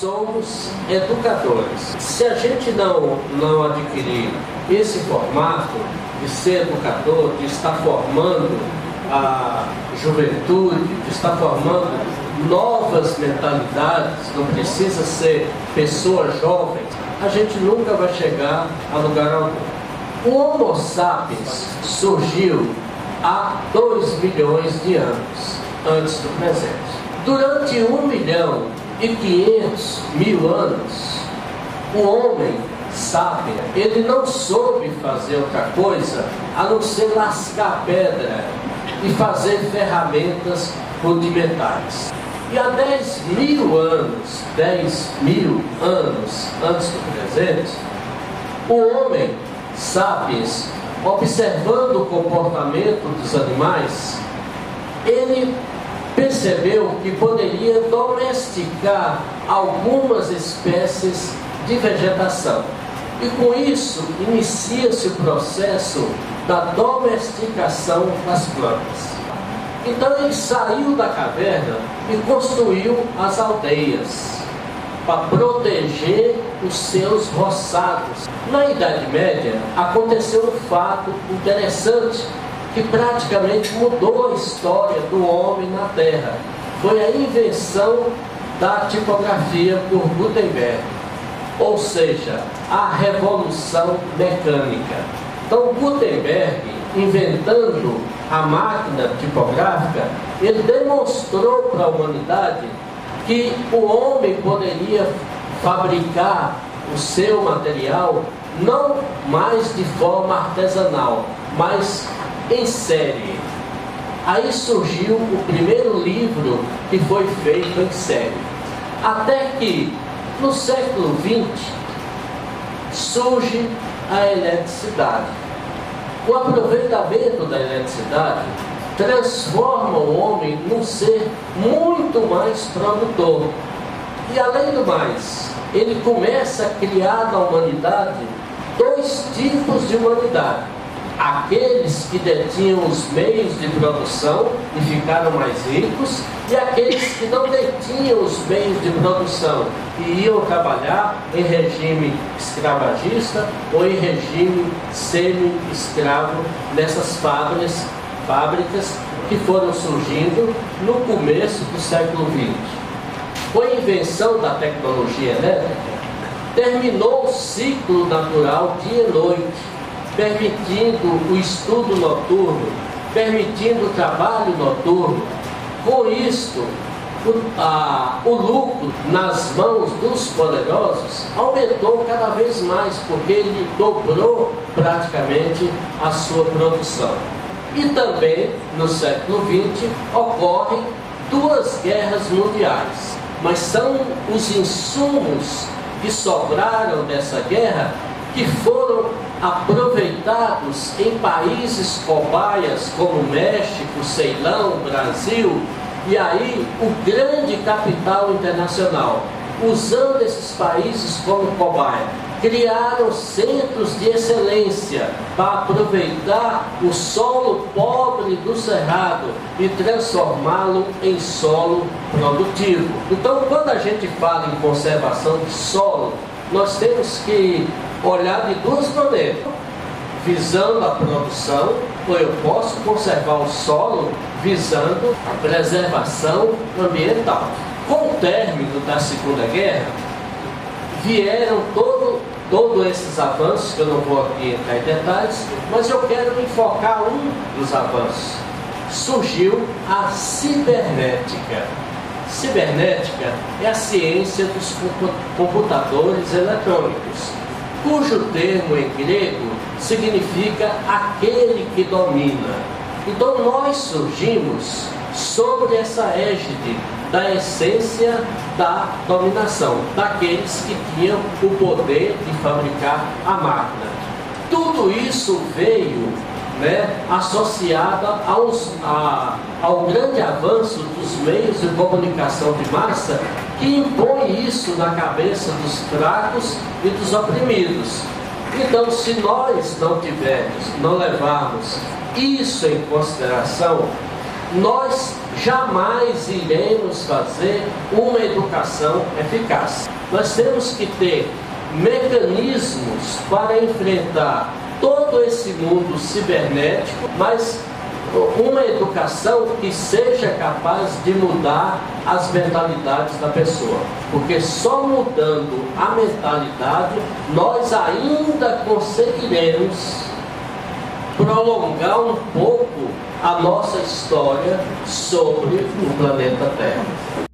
somos educadores. Se a gente não, não adquirir esse formato de ser educador, de estar formando a juventude, de estar formando novas mentalidades, não precisa ser pessoas jovens, a gente nunca vai chegar a lugar algum. O Homo sapiens surgiu há 2 milhões de anos antes do presente. Durante 1 milhão e 500 mil anos, o homem sábio, ele não soube fazer outra coisa a não ser lascar pedra e fazer ferramentas rudimentares. E há 10 mil anos, 10 mil anos antes do presente, o homem sapiens, observando o comportamento dos animais, ele percebeu que poderia domesticar algumas espécies de vegetação. E com isso inicia-se o processo da domesticação das plantas. Então ele saiu da caverna e construiu as aldeias para proteger os seus roçados. Na Idade Média aconteceu um fato interessante que praticamente mudou a história do homem na Terra. Foi a invenção da tipografia por Gutenberg, ou seja, a revolução mecânica. Então Gutenberg, inventando a máquina tipográfica, ele demonstrou para a humanidade que o homem poderia fabricar o seu material não mais de forma artesanal, mas em série. Aí surgiu o primeiro livro que foi feito em série. Até que no século XX surge a eletricidade. O aproveitamento da eletricidade transforma o homem num ser muito mais produtor. E além do mais, ele começa a criar na humanidade dois tipos de humanidade aqueles que detinham os meios de produção e ficaram mais ricos, e aqueles que não detinham os meios de produção e iam trabalhar em regime escravagista ou em regime semi-escravo nessas fábricas, fábricas que foram surgindo no começo do século XX. Com a invenção da tecnologia elétrica, terminou o ciclo natural dia e noite permitindo o estudo noturno, permitindo o trabalho noturno. Com isto, o, a, o lucro nas mãos dos poderosos aumentou cada vez mais, porque ele dobrou praticamente a sua produção. E também, no século XX, ocorrem duas guerras mundiais, mas são os insumos que sobraram dessa guerra que foram aproveitados em países cobaias como México, Ceilão, Brasil, e aí o grande capital internacional, usando esses países como cobaia, criaram centros de excelência para aproveitar o solo pobre do cerrado e transformá-lo em solo produtivo. Então, quando a gente fala em conservação de solo, nós temos que olhar de duas maneiras. Visando a produção, ou eu posso conservar o solo visando a preservação ambiental. Com o término da Segunda Guerra, vieram todo, todos esses avanços, que eu não vou aqui entrar em detalhes, mas eu quero me focar um dos avanços. Surgiu a cibernética. Cibernética é a ciência dos computadores eletrônicos cujo termo em grego significa aquele que domina. Então nós surgimos sobre essa égide da essência da dominação, daqueles que tinham o poder de fabricar a máquina. Tudo isso veio né, associada aos, a, ao grande avanço dos meios de comunicação de massa que impõe isso na cabeça dos fracos e dos oprimidos. Então, se nós não tivermos, não levarmos isso em consideração, nós jamais iremos fazer uma educação eficaz. Nós temos que ter mecanismos para enfrentar todo esse mundo cibernético, mas uma educação que seja capaz de mudar as mentalidades da pessoa. Porque só mudando a mentalidade nós ainda conseguiremos prolongar um pouco a nossa história sobre o planeta Terra.